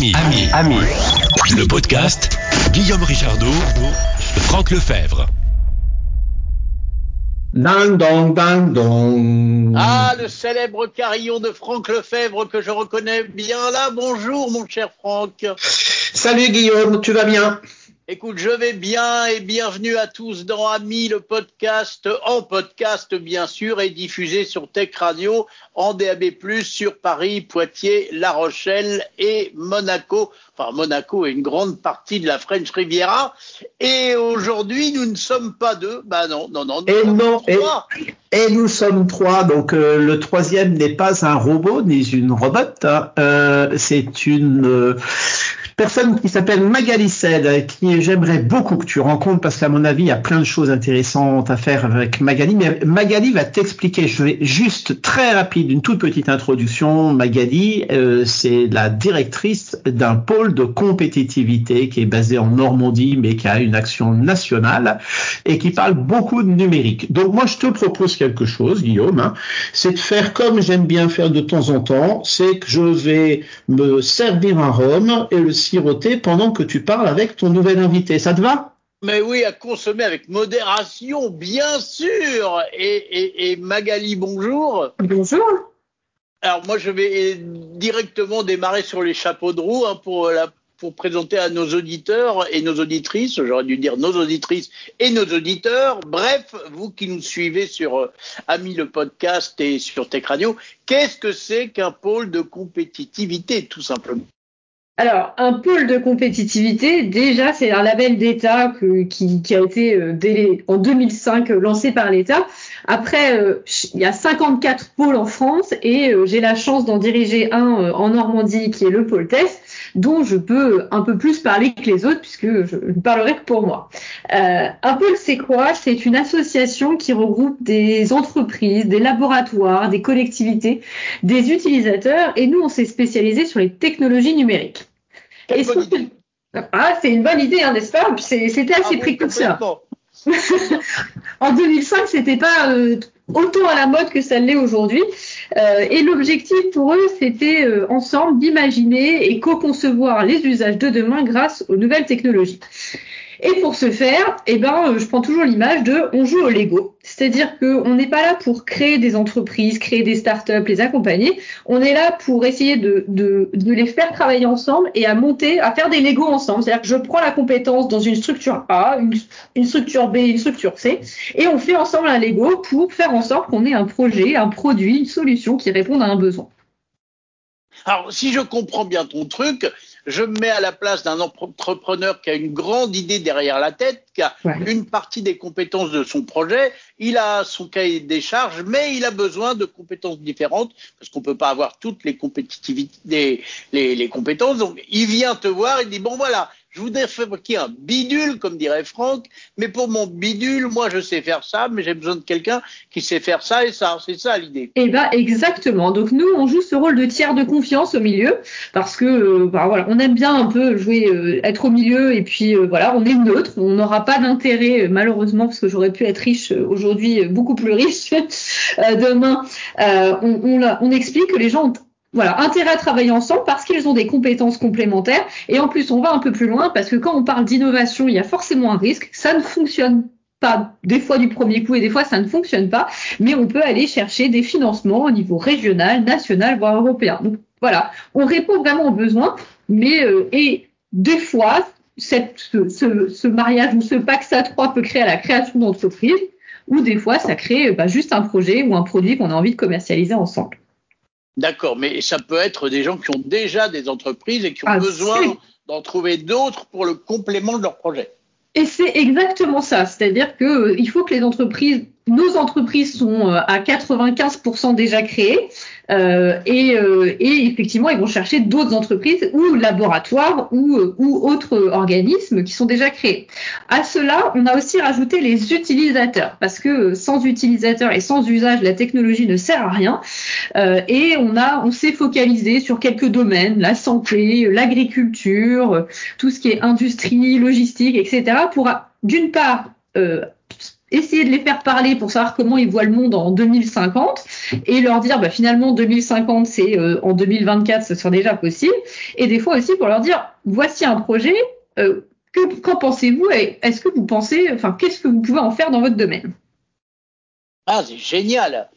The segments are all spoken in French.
Ami, ami, ami. Le podcast Guillaume Richardot, Franck Lefebvre. Ding dong, ding dong. Ah, le célèbre carillon de Franck Lefebvre que je reconnais bien là. Bonjour, mon cher Franck. Salut Guillaume, tu vas bien? Écoute, je vais bien et bienvenue à tous dans Ami, le podcast, en podcast bien sûr, et diffusé sur Tech Radio, en DAB+, sur Paris, Poitiers, La Rochelle et Monaco. Enfin, Monaco est une grande partie de la French Riviera. Et aujourd'hui, nous ne sommes pas deux. Bah non, non, non. Nous Et sommes non, et, trois. et nous sommes trois, donc euh, le troisième n'est pas un robot ni une robot, hein. Euh, c'est une euh, personne qui s'appelle Magali Sed, qui j'aimerais beaucoup que tu rencontres parce qu'à mon avis, il y a plein de choses intéressantes à faire avec Magali. Mais Magali va t'expliquer, je vais juste très rapide, une toute petite introduction. Magali, euh, c'est la directrice d'un pôle de compétitivité qui est basé en Normandie, mais qui a une action nationale et qui parle beaucoup de numérique. Donc moi, je te propose quelque chose, Guillaume, hein, c'est de faire comme j'aime bien faire de temps en temps, c'est que je vais me servir un rhum et le siroter pendant que tu parles avec ton nouvel invité. Ça te va? Mais oui, à consommer avec modération, bien sûr. Et, et, et Magali, bonjour. Bonjour. Alors moi, je vais directement démarrer sur les chapeaux de roue hein, pour la pour présenter à nos auditeurs et nos auditrices, j'aurais dû dire nos auditrices et nos auditeurs, bref, vous qui nous suivez sur euh, Ami le podcast et sur Tech Radio, qu'est-ce que c'est qu'un pôle de compétitivité, tout simplement? Alors, un pôle de compétitivité, déjà, c'est un label d'État qui, a été euh, en 2005 euh, lancé par l'État. Après, euh, il y a 54 pôles en France et euh, j'ai la chance d'en diriger un en Normandie qui est le pôle test, dont je peux un peu plus parler que les autres puisque je ne parlerai que pour moi. Un pôle, c'est quoi? C'est une association qui regroupe des entreprises, des laboratoires, des collectivités, des utilisateurs et nous, on s'est spécialisé sur les technologies numériques. Quelle Et bonne surtout- idée. Ah, c'est une bonne idée, hein, n'est-ce pas? C'était assez Ah, précurseur. En 2005, c'était pas euh, autant à la mode que ça l'est aujourd'hui. Euh, et l'objectif pour eux, c'était euh, ensemble d'imaginer et co-concevoir les usages de demain grâce aux nouvelles technologies. Et pour ce faire, eh ben, je prends toujours l'image de on joue au Lego. C'est-à-dire qu'on n'est pas là pour créer des entreprises, créer des startups, les accompagner. On est là pour essayer de, les faire travailler ensemble et à monter, à faire des Lego ensemble. C'est-à-dire que je prends la compétence dans une structure A, une, une structure B, une structure C, et on fait ensemble un Lego pour faire en sorte qu'on ait un projet, un produit, une solution qui réponde à un besoin. Alors, si je comprends bien ton truc, je me mets à la place d'un entrepreneur qui a une grande idée derrière la tête, qui a Ouais. une partie des compétences de son projet, il a son cahier des charges, mais il a besoin de compétences différentes, parce qu'on peut pas avoir toutes les compétitivités, les, les, les compétences. Donc, il vient te voir, il dit, bon voilà, je voudrais fabriquer un bidule, comme dirait Franck, mais pour mon bidule, moi, je sais faire ça, mais j'ai besoin de quelqu'un qui sait faire ça et ça. C'est ça l'idée. Eh ben exactement. Donc nous, on joue ce rôle de tiers de confiance au milieu parce que euh, bah, voilà, on aime bien un peu jouer, euh, être au milieu et puis euh, voilà, on est neutre. On n'aura pas d'intérêt malheureusement parce que j'aurais pu être riche aujourd'hui, beaucoup plus riche demain. On, on explique que les gens ont voilà, intérêt à travailler ensemble parce qu'ils ont des compétences complémentaires. Et en plus, on va un peu plus loin parce que quand on parle d'innovation, il y a forcément un risque. Ça ne fonctionne pas des fois du premier coup et des fois ça ne fonctionne pas mais on peut aller chercher des financements au niveau régional, national, voire européen. Donc voilà, on répond vraiment aux besoins, mais euh, et des fois, ce, mariage ou ce pacte à trois peut créer à la création d'entreprises, ou des fois ça crée bah, juste un projet ou un produit qu'on a envie de commercialiser ensemble. D'accord, mais ça peut être des gens qui ont déjà des entreprises et qui ont Ah, besoin d'en trouver d'autres pour le complément de leur projet. Et c'est exactement ça, c'est-à-dire que euh, faut que les entreprises, nos entreprises sont euh, à 95% déjà créées, euh, et, euh, et effectivement ils vont chercher d'autres entreprises ou laboratoires ou, autres organismes qui sont déjà créés. À cela, on a aussi rajouté les utilisateurs, parce que sans utilisateurs et sans usage, la technologie ne sert à rien. Et on s'est focalisé sur quelques domaines, la santé, l'agriculture, tout ce qui est industrie, logistique, etc. pour d'une part essayer de les faire parler pour savoir comment ils voient le monde en 2050 et leur dire bah, finalement 2050 c'est euh, en 2024 ce sera déjà possible. Et des fois aussi pour leur dire voici un projet euh, qu'en pensez-vous et est-ce que vous pensez enfin qu'est-ce que vous pouvez en faire dans votre domaine? Ah c'est génial!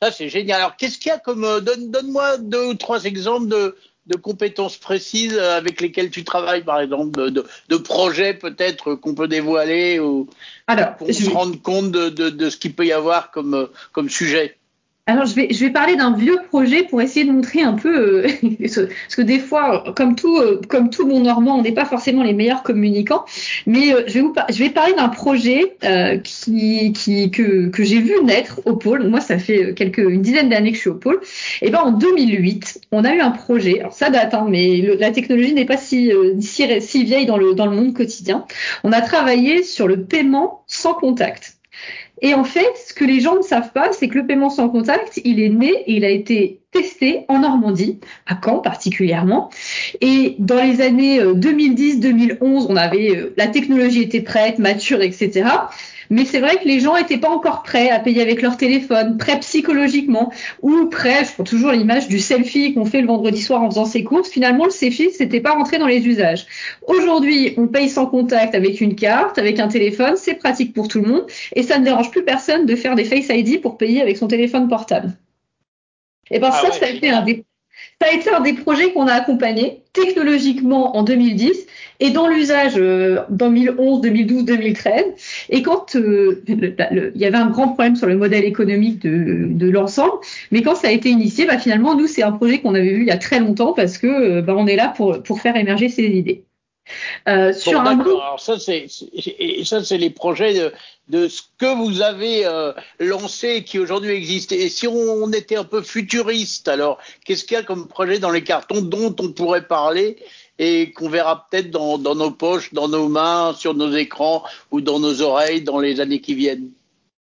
Ça c'est génial. Alors qu'est-ce qu'il y a comme euh, donne donne-moi deux ou trois exemples de de compétences précises avec lesquelles tu travailles, par exemple, de, de, projets peut-être qu'on peut dévoiler ou qu'on se rende compte de, de, de, ce qu'il peut y avoir comme, comme sujet alors je vais je vais parler d'un vieux projet pour essayer de montrer un peu euh, parce que des fois comme tout euh, comme tout mon normand on n'est pas forcément les meilleurs communicants. Mais euh, je vais vous je vais parler d'un projet qui qui que que j'ai vu naître au pôle. Moi ça fait quelques une dizaine d'années que je suis au pôle. Et ben en 2008 on a eu un projet. Alors ça date hein, mais la technologie n'est pas si, si si vieille dans le dans le monde quotidien. On a travaillé sur le paiement sans contact et en fait, ce que les gens ne savent pas, c'est que le paiement sans contact, il est né et il a été testé en Normandie, à Caen particulièrement. Et dans les années 2010-2011, euh, on avait euh, la technologie était prête, mature, etc. Mais c'est vrai que les gens n'étaient pas encore prêts à payer avec leur téléphone, prêts psychologiquement, ou prêts, je prends toujours l'image du selfie qu'on fait le vendredi soir en faisant ses courses. Finalement, le selfie, c'était pas rentré dans les usages. Aujourd'hui, on paye sans contact avec une carte, avec un téléphone, c'est pratique pour tout le monde, et ça ne dérange plus personne de faire des Face ID pour payer avec son téléphone portable. Et ben ah ça, ça a été un des ça a été un des projets qu'on a accompagné technologiquement en 2010 et dans l'usage 2011, 2012, 2013. Et quand euh, il y avait un grand problème sur le modèle économique de, de l'ensemble, mais quand ça a été initié, bah, finalement, nous, c'est un projet qu'on avait vu il y a très longtemps parce que euh, bah, on est là pour, pour faire émerger ces idées. Euh, sur un... Alors ça c'est ça c'est les projets de, de, ce que vous avez euh, lancé qui aujourd'hui existe. Et si on, était un peu futuriste, alors qu'est-ce qu'il y a comme projet dans les cartons dont on pourrait parler et qu'on verra peut-être dans, dans nos poches, dans nos mains, sur nos écrans ou dans nos oreilles dans les années qui viennent?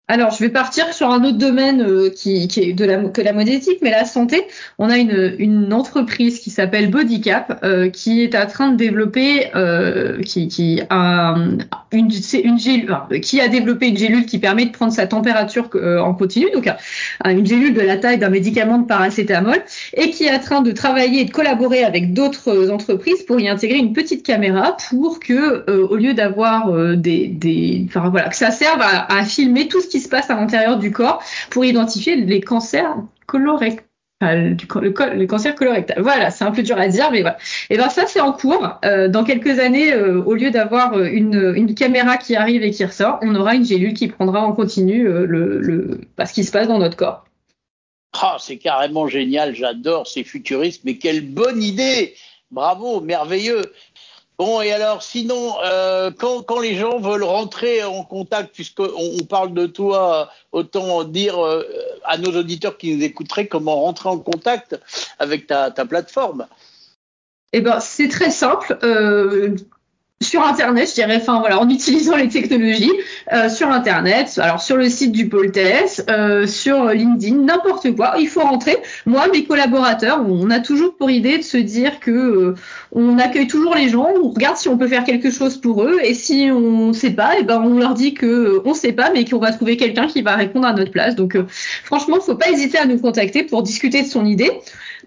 Alors, je vais partir sur un autre domaine euh, qui, est que la modétique, mais la santé. On a une, une entreprise qui s'appelle Bodycap, euh, qui est en train de développer, euh, qui, a une, une gélule, qui a développé une gélule qui permet de prendre sa température en continu, donc une gélule de la taille d'un médicament de paracétamol, et qui est en train de travailler et de collaborer avec d'autres entreprises pour y intégrer une petite caméra pour que, au lieu d'avoir des, des, enfin voilà, que ça serve à, à filmer tout ce qui qui se passe à l'intérieur du corps pour identifier les cancers colorectaux. Voilà, c'est un peu dur à dire, mais voilà. Et ben ça, c'est en cours. Euh, dans quelques années, euh, au lieu d'avoir euh, une, caméra qui arrive et qui ressort, on aura une gélule qui prendra en continu le, bah, ce qui se passe dans notre corps. Ah, c'est carrément génial, j'adore, ces futuristes, mais quelle bonne idée Bravo, merveilleux. Bon, et alors, sinon, euh, quand, quand, les gens veulent rentrer en contact, puisqu'on on parle de toi, autant dire euh, à nos auditeurs qui nous écouteraient comment rentrer en contact avec ta, plateforme? Eh ben, c'est très simple. Euh, sur Internet, je dirais, enfin voilà, en utilisant les technologies euh, sur Internet, alors sur le site du pôle TS, euh, sur LinkedIn, n'importe quoi, il faut rentrer. Moi, mes collaborateurs, on a toujours pour idée de se dire que euh, on accueille toujours les gens, on regarde si on peut faire quelque chose pour eux, et si on ne sait pas, et eh ben on leur dit que on sait pas, mais qu'on va trouver quelqu'un qui va répondre à notre place. Donc franchement, faut pas hésiter à nous contacter pour discuter de son idée.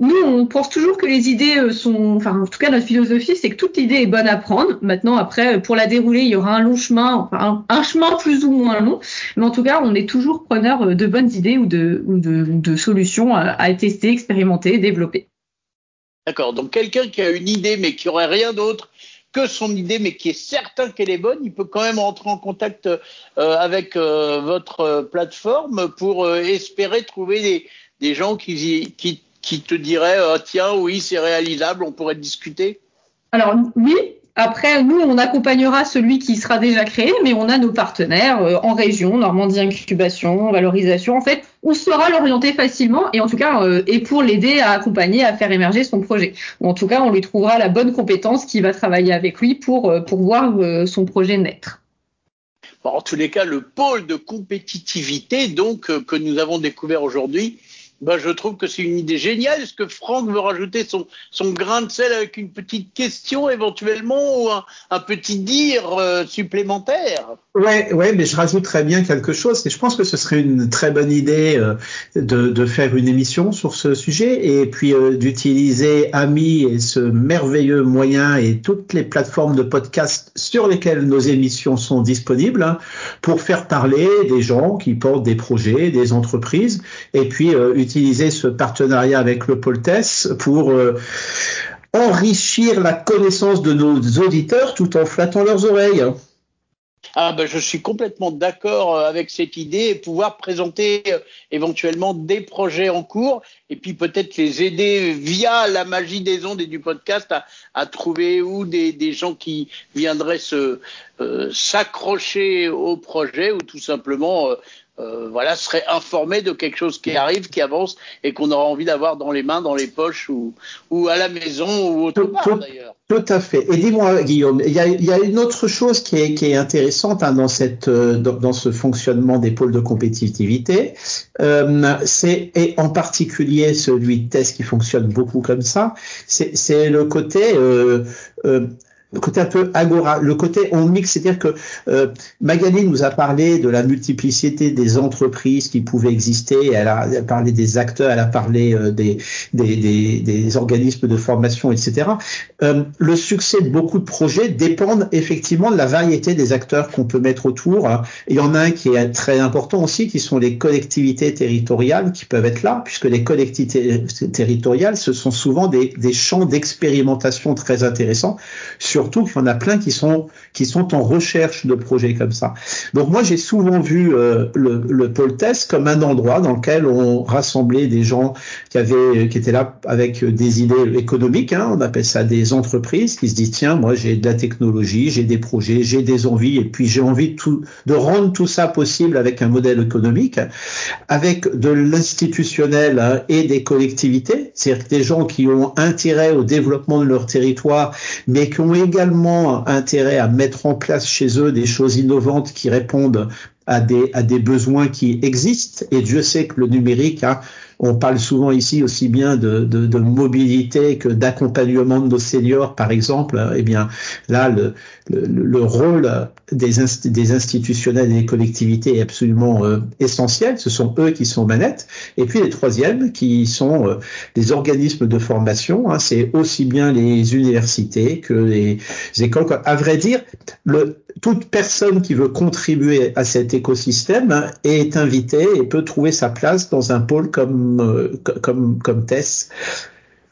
Nous, on pense toujours que les idées sont, enfin en tout cas notre philosophie, c'est que toute idée est bonne à prendre. Maintenant, après, pour la dérouler, il y aura un long chemin, enfin un, chemin plus ou moins long, mais en tout cas, on est toujours preneur de bonnes idées ou de, ou de, solutions à, tester, expérimenter, développer. D'accord. Donc quelqu'un qui a une idée mais qui aurait rien d'autre que son idée, mais qui est certain qu'elle est bonne, il peut quand même entrer en contact euh, avec euh, votre plateforme pour euh, espérer trouver des, des gens qui, qui, qui te diraient tiens oui c'est réalisable, on pourrait discuter? Alors oui, après, nous, on accompagnera celui qui sera déjà créé, mais on a nos partenaires euh, en région, Normandie Incubation, Valorisation. En fait, on saura l'orienter facilement et en tout cas, euh, et pour l'aider à accompagner, à faire émerger son projet. Ou en tout cas, on lui trouvera la bonne compétence qui va travailler avec lui pour, euh, pour voir son projet naître. en tous les cas, le pôle de compétitivité donc que nous avons découvert aujourd'hui bah, je trouve que c'est une idée géniale. Est-ce que Franck veut rajouter son, son grain de sel avec une petite question éventuellement ou un, un petit dire euh, supplémentaire? Ouais, ouais, mais je rajouterais bien quelque chose. Et je pense que ce serait une très bonne idée euh, de, de, faire une émission sur ce sujet et puis euh, d'utiliser Ami et ce merveilleux moyen et toutes les plateformes de podcast sur lesquelles nos émissions sont disponibles hein, pour faire parler des gens qui portent des projets, des entreprises, et puis euh, utiliser ce partenariat avec le Poltès pour enrichir la connaissance de nos auditeurs tout en flattant leurs oreilles. Ah ben, je suis complètement d'accord euh, avec cette idée pouvoir présenter euh, éventuellement des projets en cours et puis peut-être les aider via la magie des ondes et du podcast à, trouver ou des, gens qui viendraient euh, s'accrocher au projet ou tout simplement euh, voilà, serait informé de quelque chose qui arrive, qui avance et qu'on aura envie d'avoir dans les mains, dans les poches ou, ou à la maison ou autre part d'ailleurs. Tout à fait. Et dis-moi, Guillaume, il y, y a, une autre chose qui est, qui est intéressante hein, dans, cette, euh, dans, dans, ce fonctionnement des pôles de compétitivité. Euh, c'est et en particulier celui de test qui fonctionne beaucoup comme ça. C'est le côté euh, euh le côté un peu agora, le côté on mixe, c'est-à-dire que euh, Magali nous a parlé de la multiplicité des entreprises qui pouvaient exister, elle a, parlé des acteurs, elle a parlé euh, des, organismes de formation, etc. Euh, le succès de beaucoup de projets dépend effectivement de la variété des acteurs qu'on peut mettre autour. Il y en a un qui est très important aussi, qui sont les collectivités territoriales qui peuvent être là, puisque les collectivités territoriales, ce sont souvent des, des champs d'expérimentation très intéressants sur surtout qu'il y en a plein qui sont qui sont en recherche de projets comme ça. Donc moi j'ai souvent vu euh, le, le pôle test comme un endroit dans lequel on rassemblait des gens qui avaient qui étaient là avec des idées économiques, hein, on appelle ça des entreprises qui se disent tiens moi j'ai de la technologie, j'ai des projets, j'ai des envies et puis j'ai envie de, rendre tout ça possible avec un modèle économique, avec de l'institutionnel hein, et des collectivités, c'est-à-dire des gens qui ont intérêt au développement de leur territoire mais qui ont également intérêt à mettre en place chez eux des choses innovantes qui répondent à des, à des besoins qui existent. Et Dieu sait que le numérique, hein, on parle souvent ici aussi bien de, mobilité que d'accompagnement de nos seniors, par exemple. Eh bien, là, le, le, le rôle des, des, institutionnels et des collectivités est absolument euh, essentiel. Ce sont eux qui sont manettes. Et puis les troisièmes, qui sont euh, les organismes de formation. Hein, c'est aussi bien les universités que les écoles. À vrai dire, toute personne qui veut contribuer à cet écosystème est invitée et peut trouver sa place dans un pôle comme, euh, comme, comme Tess.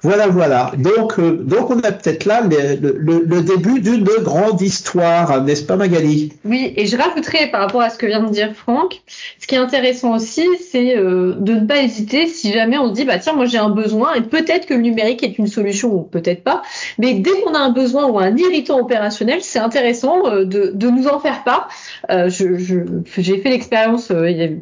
Voilà, voilà. Donc, euh, donc on a peut-être là le, début d'une grande histoire, n'est-ce pas Magali? Oui, et je rajouterais par rapport à ce que vient de dire Franck, ce qui est intéressant aussi, c'est euh, de ne pas hésiter si jamais on se dit, bah tiens, moi j'ai un besoin, et peut-être que le numérique est une solution ou peut-être pas, mais dès qu'on a un besoin ou un irritant opérationnel, c'est intéressant euh, de, nous en faire part. J'ai fait l'expérience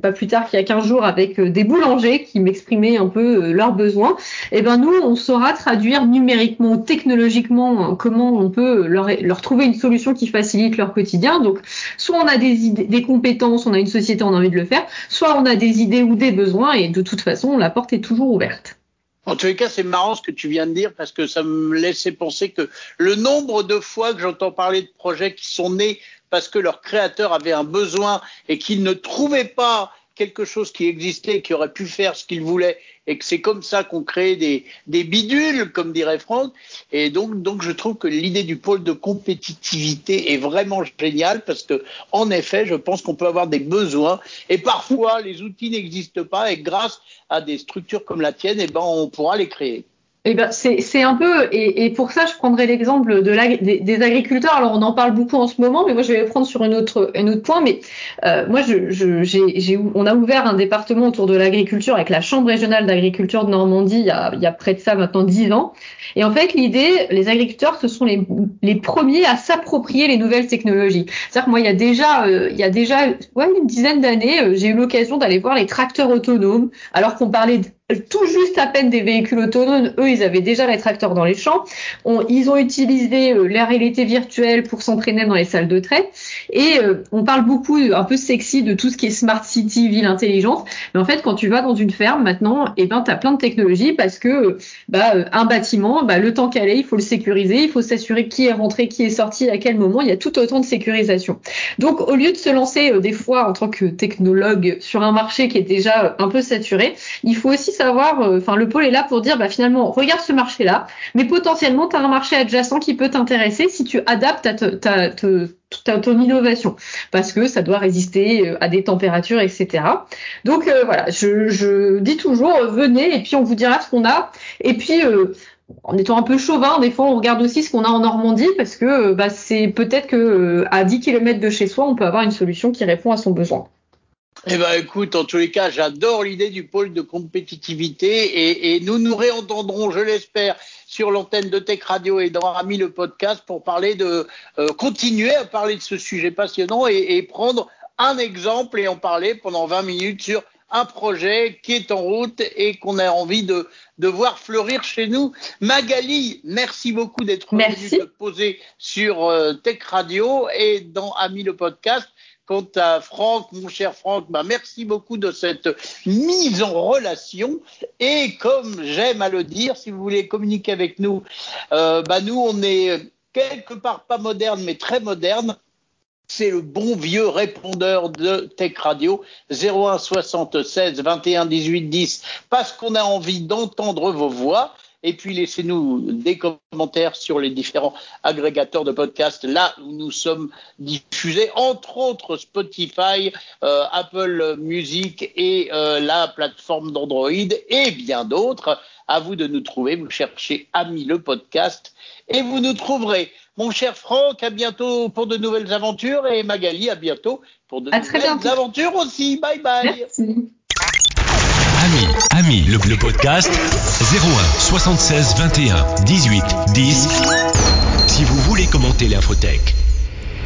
pas plus tard qu'il y a 15 jours avec des boulangers qui m'exprimaient un peu leurs besoins. Et ben nous, on saura traduire numériquement, technologiquement, hein, comment on peut leur, trouver une solution qui facilite leur quotidien. Donc, soit on a des idées, des compétences, on a une société, on a envie de le faire, soit on a des idées ou des besoins, et de toute façon, la porte est toujours ouverte. En tous les cas, c'est marrant ce que tu viens de dire parce que ça me laissait penser que le nombre de fois que j'entends parler de projets qui sont nés parce que leur créateur avait un besoin et qu'il ne trouvait pas quelque chose qui existait, qui aurait pu faire ce qu'il voulait, et que c'est comme ça qu'on crée des, des bidules, comme dirait Franck. Et donc, donc je trouve que l'idée du pôle de compétitivité est vraiment géniale parce que, en effet, je pense qu'on peut avoir des besoins et parfois les outils n'existent pas et grâce à des structures comme la tienne, eh ben, on pourra les créer. Eh ben, c'est un peu, et, et, pour ça, je prendrai l'exemple de la, des, agriculteurs. Alors, on en parle beaucoup en ce moment, mais moi, je vais prendre sur une autre, un autre point. Mais euh, moi, je, je, j'ai, on a ouvert un département autour de l'agriculture avec la Chambre régionale d'agriculture de Normandie il y, a, il y a près de ça maintenant dix ans. Et en fait, l'idée, les agriculteurs, ce sont les, les premiers à s'approprier les nouvelles technologies. C'est-à-dire que moi, il y a déjà, euh, il y a déjà ouais, une dizaine d'années, euh, j'ai eu l'occasion d'aller voir les tracteurs autonomes, alors qu'on parlait tout juste à peine des véhicules autonomes. Eux, ils avaient déjà les tracteurs dans les champs. ils ont utilisé euh, la réalité virtuelle pour s'entraîner dans les salles de trait. Et euh, on parle beaucoup, un peu sexy, de tout ce qui est smart city, ville intelligente. Mais en fait, quand tu vas dans une ferme maintenant, eh ben, tu as plein de technologies parce que bah, un bâtiment, bah, le temps qu'elle est, il faut le sécuriser, il faut s'assurer qui est rentré, qui est sorti, à quel moment. Il y a tout autant de sécurisation. Donc, au lieu de se lancer des fois en tant que technologue sur un marché qui est déjà un peu saturé, il faut aussi euh, enfin le pôle est là pour dire bah finalement regarde ce marché-là, mais potentiellement tu as un marché adjacent qui peut t'intéresser si tu adaptes ta, ton innovation parce que ça doit résister euh, à des températures, etc. Donc euh, voilà, je, je, dis toujours venez et puis on vous dira ce qu'on a et puis en étant un peu chauvin, des fois on regarde aussi ce qu'on a en Normandie parce que bah, c'est peut-être que à 10 km de chez soi on peut avoir une solution qui répond à son besoin. Eh ben, écoute, en tous les cas, j'adore l'idée du pôle de compétitivité et, nous nous réentendrons, je l'espère, sur l'antenne de Tech Radio et dans Ami le podcast pour parler de euh, continuer à parler de ce sujet passionnant et, prendre un exemple et en parler pendant 20 minutes sur un projet qui est en route et qu'on a envie de, de voir fleurir chez nous. Magali, merci beaucoup d'être venue te poser sur euh, Tech Radio et dans Ami le podcast. Quant à Franck, mon cher Franck, bah merci beaucoup de cette mise en relation. Et comme j'aime à le dire, si vous voulez communiquer avec nous, euh, bah nous, on est quelque part pas moderne, mais très moderne. C'est le bon vieux répondeur de Tech Radio 01 76 21 18 10 parce qu'on a envie d'entendre vos voix. Et puis laissez-nous des commentaires sur les différents agrégateurs de podcasts là où nous sommes diffusés, entre autres Spotify, euh, Apple Music et euh, la plateforme d'Android et bien d'autres. À vous de nous trouver. Vous cherchez Ami le podcast et vous nous trouverez. Mon cher Franck, à bientôt pour de nouvelles aventures et Magali, à bientôt pour de nouvelles aventures aussi. Bye bye. Ami, Ami, le, le podcast 01 76 21 18 10. Si vous voulez commenter l'infotech.